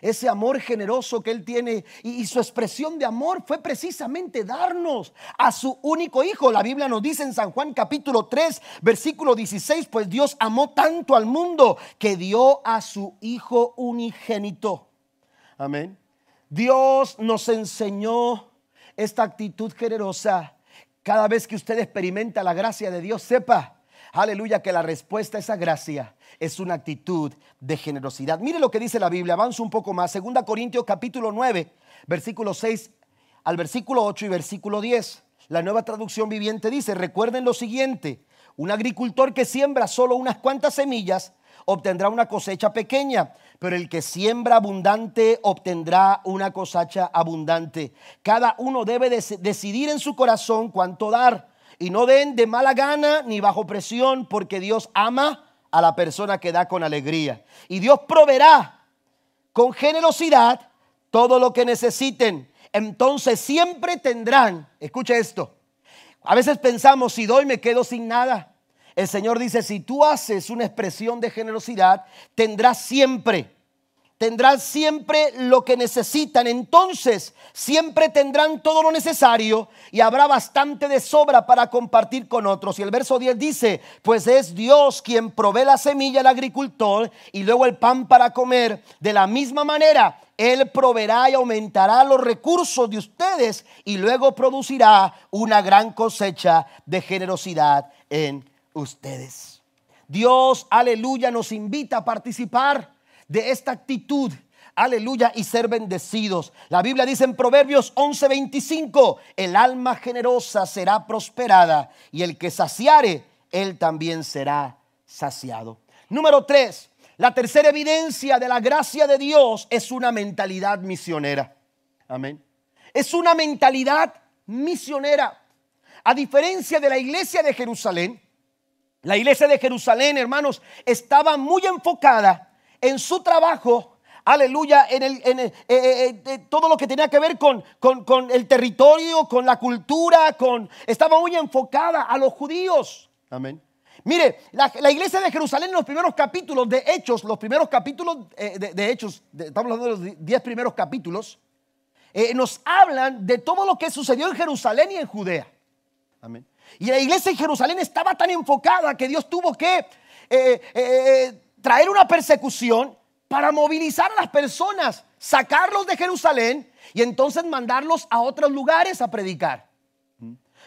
A: ese amor generoso que Él tiene y, su expresión de amor fue precisamente darnos a su único hijo. La Biblia nos dice en San Juan capítulo 3, versículo 16, pues Dios amó tanto al mundo que dio a su hijo unigénito. Amén. Dios nos enseñó esta actitud generosa. Cada vez que usted experimenta la gracia de Dios, sepa, aleluya, que la respuesta a esa gracia es una actitud de generosidad. Mire lo que dice la Biblia, avanza un poco más. Segunda Corintios capítulo 9, versículo 6 al versículo 8 y versículo 10. La nueva traducción viviente dice, recuerden lo siguiente, un agricultor que siembra solo unas cuantas semillas obtendrá una cosecha pequeña, pero el que siembra abundante obtendrá una cosecha abundante. Cada uno debe decidir en su corazón cuánto dar y no den de mala gana ni bajo presión, porque Dios ama a la persona que da con alegría. Y Dios proveerá con generosidad todo lo que necesiten. Entonces siempre tendrán, escucha esto, a veces pensamos, si doy me quedo sin nada. El Señor dice, si tú haces una expresión de generosidad, tendrás siempre, tendrás siempre lo que necesitan. Entonces, siempre tendrán todo lo necesario y habrá bastante de sobra para compartir con otros. Y el verso 10 dice, pues es Dios quien provee la semilla al agricultor y luego el pan para comer. De la misma manera, Él proveerá y aumentará los recursos de ustedes y luego producirá una gran cosecha de generosidad en ustedes. Dios, aleluya, nos invita a participar de esta actitud. Aleluya y ser bendecidos. La Biblia dice en Proverbios 11:25, el alma generosa será prosperada y el que saciare, él también será saciado. Número 3, la tercera evidencia de la gracia de Dios es una mentalidad misionera. Amén. Es una mentalidad misionera. A diferencia de la iglesia de Jerusalén, la iglesia de Jerusalén, hermanos, estaba muy enfocada en su trabajo, aleluya, en, el, eh, eh, eh, todo lo que tenía que ver con, con, el territorio, con la cultura, con, estaba muy enfocada a los judíos. Amén. Mire, la, iglesia de Jerusalén en los primeros capítulos de Hechos, los primeros capítulos de, Hechos, estamos hablando de los diez primeros capítulos, nos hablan de todo lo que sucedió en Jerusalén y en Judea. Amén. Y la iglesia en Jerusalén estaba tan enfocada que Dios tuvo que traer una persecución para movilizar a las personas, sacarlos de Jerusalén y entonces mandarlos a otros lugares a predicar.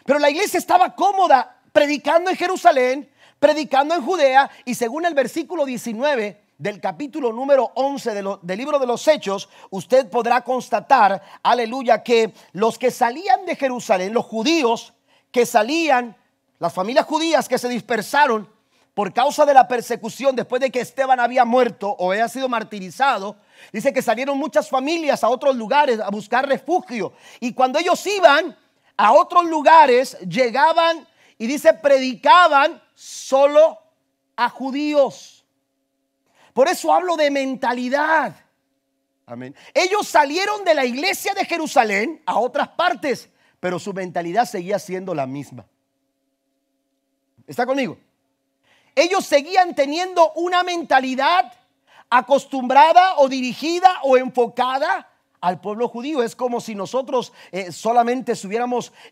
A: Pero la iglesia estaba cómoda predicando en Jerusalén, predicando en Judea y según el versículo 19 del capítulo número 11 del libro de los Hechos, usted podrá constatar, aleluya, que los que salían de Jerusalén, los judíos, que salían, las familias judías que se dispersaron por causa de la persecución después de que Esteban había muerto o había sido martirizado, dice que salieron muchas familias a otros lugares a buscar refugio. Y cuando ellos iban a otros lugares, llegaban y dice, predicaban solo a judíos. Por eso hablo de mentalidad. Amén. Ellos salieron de la iglesia de Jerusalén a otras partes pero su mentalidad seguía siendo la misma. ¿Está conmigo? Ellos seguían teniendo una mentalidad acostumbrada o dirigida o enfocada al pueblo judío. Es como si nosotros eh, solamente eh,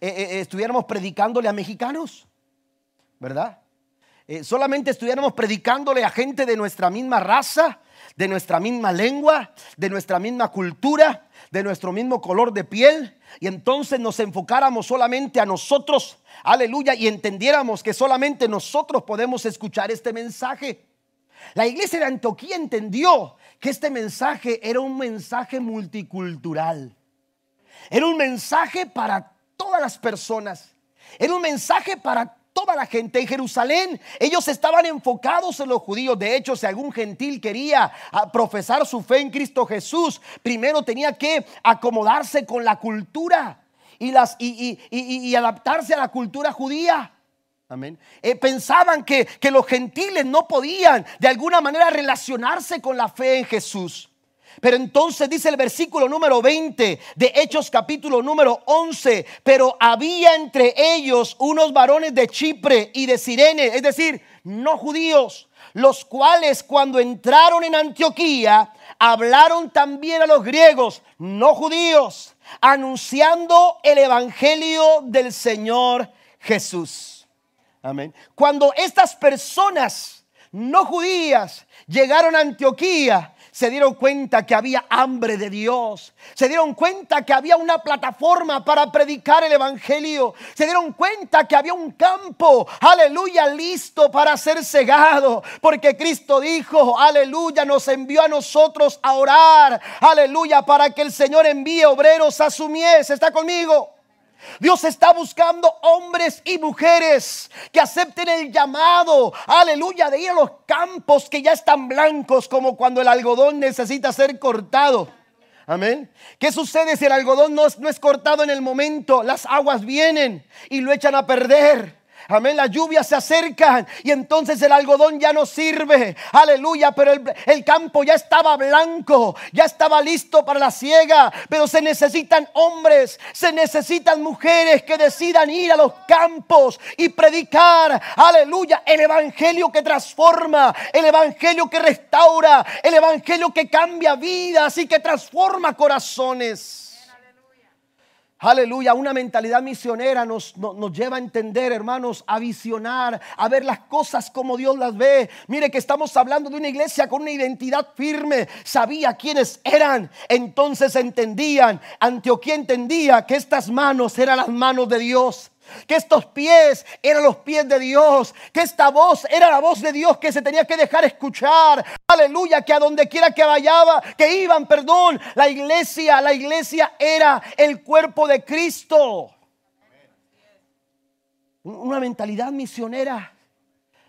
A: eh, estuviéramos predicándole a mexicanos, ¿verdad? solamente estuviéramos predicándole a gente de nuestra misma raza, de nuestra misma lengua, de nuestra misma cultura, de nuestro mismo color de piel y entonces nos enfocáramos solamente a nosotros, aleluya, y entendiéramos que solamente nosotros podemos escuchar este mensaje. La iglesia de Antioquía entendió que este mensaje era un mensaje multicultural. Era un mensaje para todas las personas. Era un mensaje para toda la gente en Jerusalén. Ellos estaban enfocados en los judíos. De hecho, si algún gentil quería ah, profesar su fe en Cristo Jesús, primero tenía que acomodarse con la cultura y, las, y, adaptarse a la cultura judía. Amén. Eh, pensaban que los gentiles no podían de alguna manera relacionarse con la fe en Jesús. Pero entonces dice el versículo número 20 de Hechos capítulo número 11, pero había entre ellos unos varones de Chipre y de Sirene, es decir, no judíos, los cuales cuando entraron en Antioquía hablaron también a los griegos, no judíos, anunciando el evangelio del Señor Jesús. Amén. Cuando estas personas no judías llegaron a Antioquía, se dieron cuenta que había hambre de Dios, se dieron cuenta que había una plataforma para predicar el Evangelio, se dieron cuenta que había un campo, aleluya, listo para ser cegado, porque Cristo dijo, aleluya, nos envió a nosotros a orar, aleluya, para que el Señor envíe obreros a su mies, está conmigo. Dios está buscando hombres y mujeres que acepten el llamado, aleluya, de ir a los campos que ya están blancos como cuando el algodón necesita ser cortado. Amén. ¿Qué sucede si el algodón no es, no es cortado en el momento? Las aguas vienen y lo echan a perder. Amén, las lluvias se acercan y entonces el algodón ya no sirve. Aleluya, pero el, campo ya estaba blanco, ya estaba listo para la siega. Pero se necesitan hombres, se necesitan mujeres que decidan ir a los campos y predicar. Aleluya, el evangelio que transforma, el evangelio que restaura, el evangelio que cambia vidas y que transforma corazones. Aleluya, una mentalidad misionera nos, nos, lleva a entender, hermanos, a visionar, a ver las cosas como Dios las ve. Mire que estamos hablando de una iglesia con una identidad firme, sabía quiénes eran, entonces entendían, Antioquía entendía que estas manos eran las manos de Dios que estos pies eran los pies de Dios, que esta voz era la voz de Dios que se tenía que dejar escuchar. Aleluya, que a donde quiera que vayaba, que iban, perdón, la iglesia, la iglesia era el cuerpo de Cristo. Una mentalidad misionera.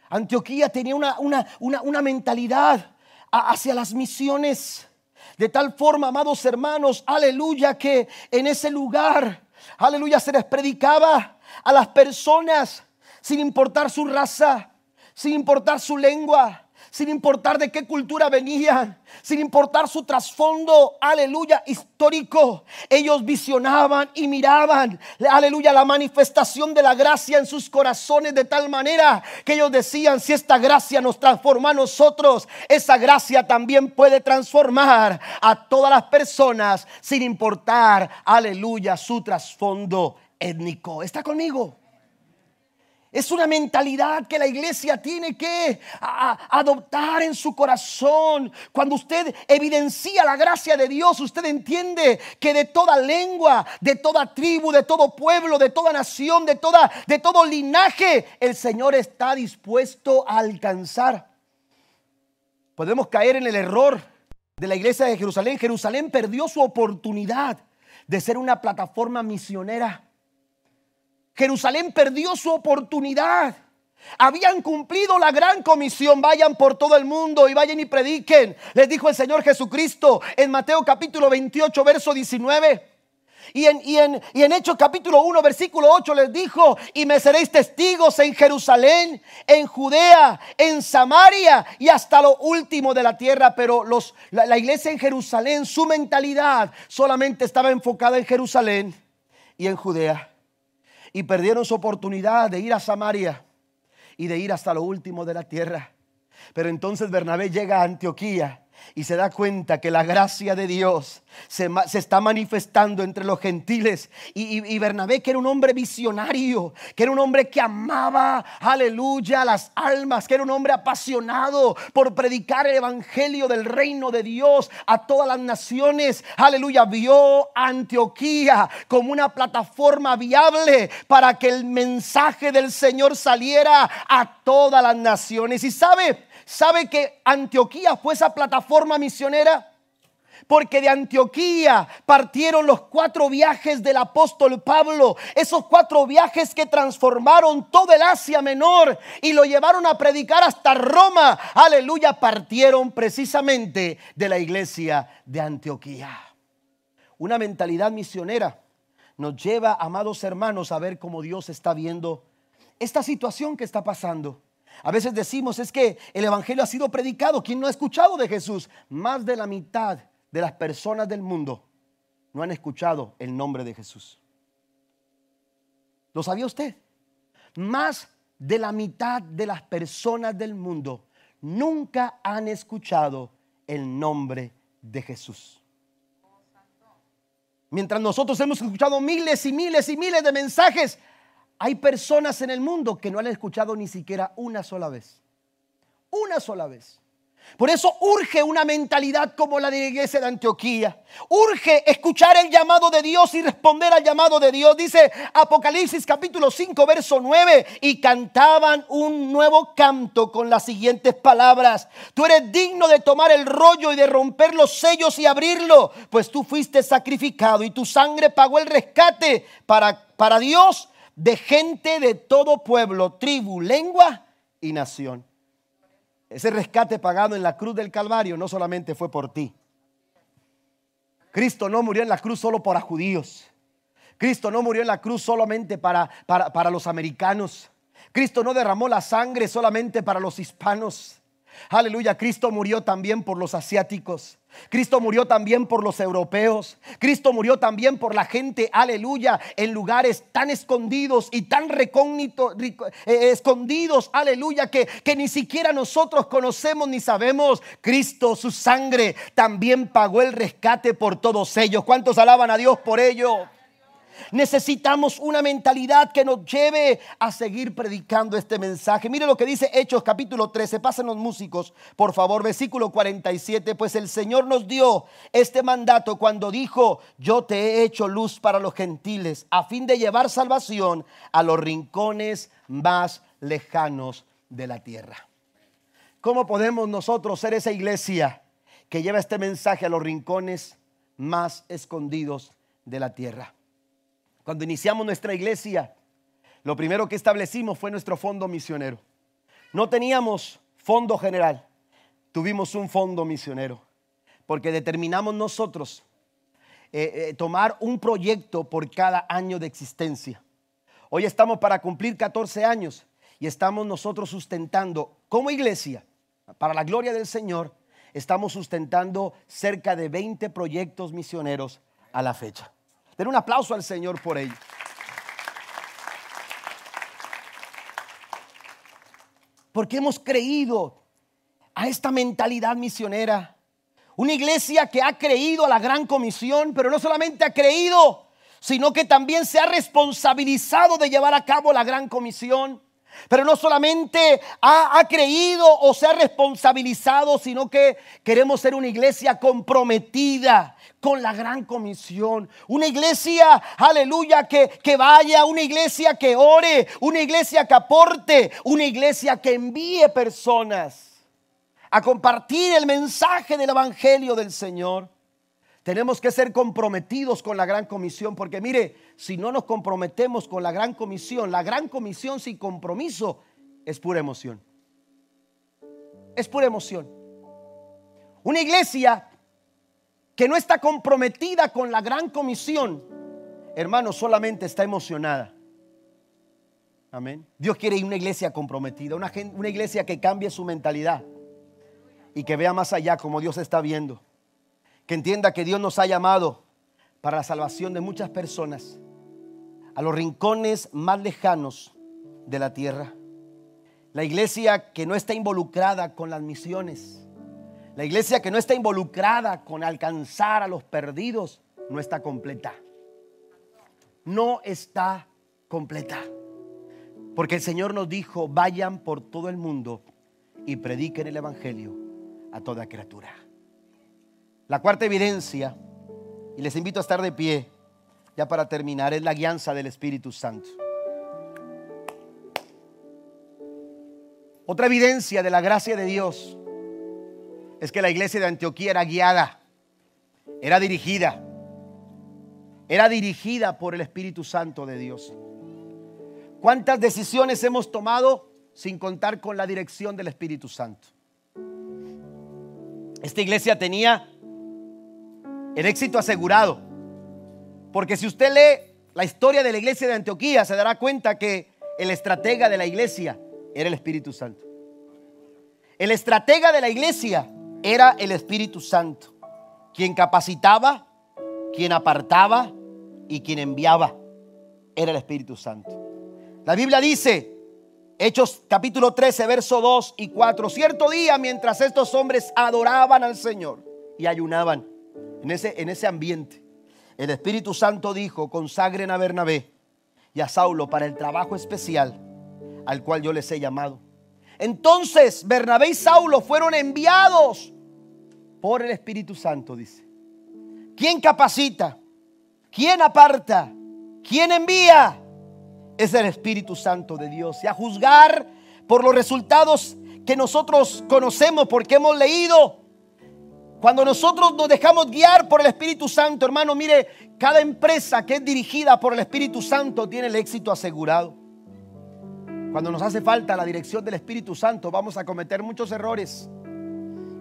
A: Antioquía tenía una, una, una mentalidad hacia las misiones. De tal forma, amados hermanos, aleluya, que en ese lugar, aleluya, se les predicaba a las personas sin importar su raza, sin importar su lengua, sin importar de qué cultura venían, sin importar su trasfondo, aleluya, histórico. Ellos visionaban y miraban, aleluya, la manifestación de la gracia en sus corazones de tal manera que ellos decían, si esta gracia nos transforma a nosotros, esa gracia también puede transformar a todas las personas sin importar, aleluya, su trasfondo étnico. ¿Está conmigo? Es una mentalidad que la iglesia tiene que adoptar en su corazón. Cuando usted evidencia la gracia de Dios, usted entiende que de toda lengua, de toda tribu, de todo pueblo, de toda nación, de, toda, de todo linaje, el Señor está dispuesto a alcanzar. Podemos caer en el error de la iglesia de Jerusalén. Jerusalén perdió su oportunidad de ser una plataforma misionera. Jerusalén perdió su oportunidad. Habían cumplido la gran comisión, vayan por todo el mundo y vayan y prediquen. Les dijo el Señor Jesucristo en Mateo capítulo 28, verso 19. Y en, y, en, y en, Hechos capítulo 1, versículo 8 les dijo, y me seréis testigos en Jerusalén, en Judea, en Samaria y hasta lo último de la tierra. Pero los, la iglesia en Jerusalén, su mentalidad solamente estaba enfocada en Jerusalén y en Judea y perdieron su oportunidad de ir a Samaria y de ir hasta lo último de la tierra. Pero entonces Bernabé llega a Antioquía y se da cuenta que la gracia de Dios se, está manifestando entre los gentiles. Y, Bernabé, que era un hombre visionario, que era un hombre que amaba, aleluya, las almas, que era un hombre apasionado por predicar el evangelio del reino de Dios a todas las naciones, aleluya, vio Antioquía como una plataforma viable para que el mensaje del Señor saliera a todas las naciones. Y sabe, ¿Sabe que Antioquía fue esa plataforma misionera? Porque de Antioquía partieron los cuatro viajes del apóstol Pablo, esos cuatro viajes que transformaron todo el Asia Menor y lo llevaron a predicar hasta Roma. Aleluya, partieron precisamente de la iglesia de Antioquía. Una mentalidad misionera nos lleva, amados hermanos, a ver cómo Dios está viendo esta situación que está pasando. A veces decimos es que el Evangelio ha sido predicado. ¿Quién no ha escuchado de Jesús? Más de la mitad de las personas del mundo no han escuchado el nombre de Jesús. ¿Lo sabía usted? Más de la mitad de las personas del mundo nunca han escuchado el nombre de Jesús. Mientras nosotros hemos escuchado miles y miles y miles de mensajes, hay personas en el mundo que no han escuchado ni siquiera una sola vez. Una sola vez. Por eso urge una mentalidad como la de la iglesia de Antioquía. Urge escuchar el llamado de Dios y responder al llamado de Dios. Dice Apocalipsis capítulo 5, verso 9. Y cantaban un nuevo canto con las siguientes palabras. Tú eres digno de tomar el rollo y de romper los sellos y abrirlo. Pues tú fuiste sacrificado y tu sangre pagó el rescate para, para Dios de gente de todo pueblo, tribu, lengua y nación. Ese rescate pagado en la cruz del Calvario no solamente fue por ti. Cristo no murió en la cruz solo para judíos. Cristo no murió en la cruz solamente para, para, para los americanos. Cristo no derramó la sangre solamente para los hispanos. Aleluya, Cristo murió también por los asiáticos. Cristo murió también por los europeos. Cristo murió también por la gente, aleluya, en lugares tan escondidos y tan recógnitos, eh, escondidos, aleluya, que, que ni siquiera nosotros conocemos ni sabemos. Cristo, su sangre, también pagó el rescate por todos ellos. ¿Cuántos alaban a Dios por ello? Necesitamos una mentalidad que nos lleve a seguir predicando este mensaje. Mire lo que dice Hechos capítulo 13. Pasen los músicos, por favor, versículo 47. Pues el Señor nos dio este mandato cuando dijo, yo te he hecho luz para los gentiles, a fin de llevar salvación a los rincones más lejanos de la tierra. ¿Cómo podemos nosotros ser esa iglesia que lleva este mensaje a los rincones más escondidos de la tierra? Cuando iniciamos nuestra iglesia, lo primero que establecimos fue nuestro fondo misionero. No teníamos fondo general, tuvimos un fondo misionero, porque determinamos nosotros eh, eh, tomar un proyecto por cada año de existencia. Hoy estamos para cumplir 14 años y estamos nosotros sustentando como iglesia, para la gloria del Señor, estamos sustentando cerca de 20 proyectos misioneros a la fecha. Un aplauso al Señor por ello. Porque hemos creído a esta mentalidad misionera. Una iglesia que ha creído a la gran comisión, pero no solamente ha creído, sino que también se ha responsabilizado de llevar a cabo la gran comisión. Pero no solamente ha, ha, creído o se ha responsabilizado, sino que queremos ser una iglesia comprometida con la gran comisión. Una iglesia, aleluya, que, que vaya, una iglesia que ore, una iglesia que aporte, una iglesia que envíe personas a compartir el mensaje del Evangelio del Señor. Tenemos que ser comprometidos con la gran comisión, porque mire, si no nos comprometemos con la gran comisión, la gran comisión sin compromiso es pura emoción. Es pura emoción. Una iglesia que no está comprometida con la gran comisión, hermano, solamente está emocionada. Amén. Dios quiere una iglesia comprometida, una, una iglesia que cambie su mentalidad y que vea más allá como Dios está viendo. Que entienda que Dios nos ha llamado para la salvación de muchas personas a los rincones más lejanos de la tierra. La iglesia que no está involucrada con las misiones la iglesia que no está involucrada con alcanzar a los perdidos no está completa. No está completa. Porque el Señor nos dijo, vayan por todo el mundo y prediquen el Evangelio a toda criatura. La cuarta evidencia, y les invito a estar de pie, ya para terminar, es la guianza del Espíritu Santo. Otra evidencia de la gracia de Dios es que la iglesia de Antioquía era guiada, era dirigida, era dirigida por el Espíritu Santo de Dios. ¿Cuántas decisiones hemos tomado sin contar con la dirección del Espíritu Santo? Esta iglesia tenía el éxito asegurado, porque si usted lee la historia de la iglesia de Antioquía, se dará cuenta que el estratega de la iglesia era el Espíritu Santo. El estratega de la iglesia era el Espíritu Santo, quien capacitaba, quien apartaba y quien enviaba. Era el Espíritu Santo. La Biblia dice, Hechos capítulo 13, verso 2 y 4, cierto día mientras estos hombres adoraban al Señor y ayunaban en ese, en ese ambiente, el Espíritu Santo dijo, consagren a Bernabé y a Saulo para el trabajo especial al cual yo les he llamado. Entonces Bernabé y Saulo fueron enviados por el Espíritu Santo, dice. ¿Quién capacita? ¿Quién aparta? ¿Quién envía? Es el Espíritu Santo de Dios. Y a juzgar por los resultados que nosotros conocemos porque hemos leído. Cuando nosotros nos dejamos guiar por el Espíritu Santo, hermano, mire, cada empresa que es dirigida por el Espíritu Santo tiene el éxito asegurado. Cuando nos hace falta la dirección del Espíritu Santo, vamos a cometer muchos errores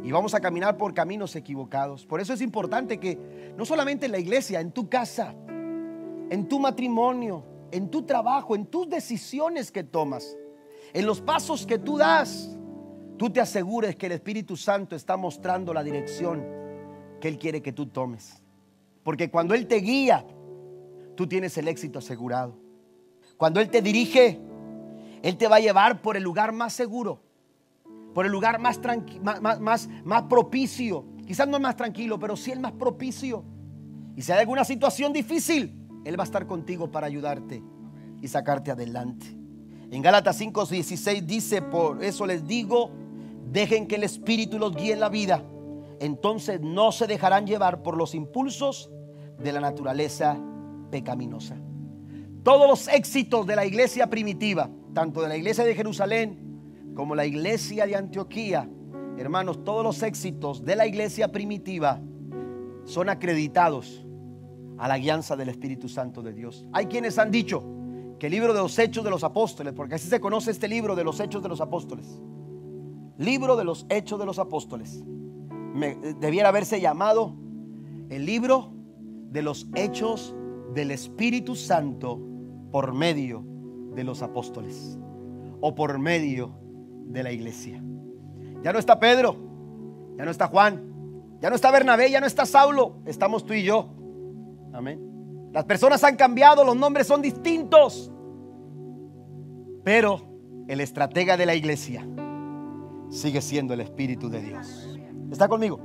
A: y vamos a caminar por caminos equivocados. Por eso es importante que no solamente en la iglesia, en tu casa, en tu matrimonio, en tu trabajo, en tus decisiones que tomas, en los pasos que tú das, tú te asegures que el Espíritu Santo está mostrando la dirección que Él quiere que tú tomes. Porque cuando Él te guía, tú tienes el éxito asegurado. Cuando Él te dirige, Él te va a llevar por el lugar más seguro, por el lugar más, más, más, propicio. Quizás no es más tranquilo, pero sí el más propicio. Y si hay alguna situación difícil, Él va a estar contigo para ayudarte y sacarte adelante. En Gálatas 5:16 dice, por eso les digo, dejen que el Espíritu los guíe en la vida. Entonces no se dejarán llevar por los impulsos de la naturaleza pecaminosa. Todos los éxitos de la iglesia primitiva, tanto de la iglesia de Jerusalén como la iglesia de Antioquía, hermanos, todos los éxitos de la iglesia primitiva son acreditados a la guianza del Espíritu Santo de Dios. Hay quienes han dicho que el libro de los Hechos de los Apóstoles, porque así se conoce este libro de los Hechos de los Apóstoles, libro de los Hechos de los Apóstoles, debiera haberse llamado el libro de los Hechos del Espíritu Santo por medio de los apóstoles o por medio de la iglesia. Ya no está Pedro, ya no está Juan, ya no está Bernabé, ya no está Saulo, estamos tú y yo. Amén. Las personas han cambiado, los nombres son distintos. Pero el estratega de la iglesia sigue siendo el Espíritu de Dios. ¿Está conmigo?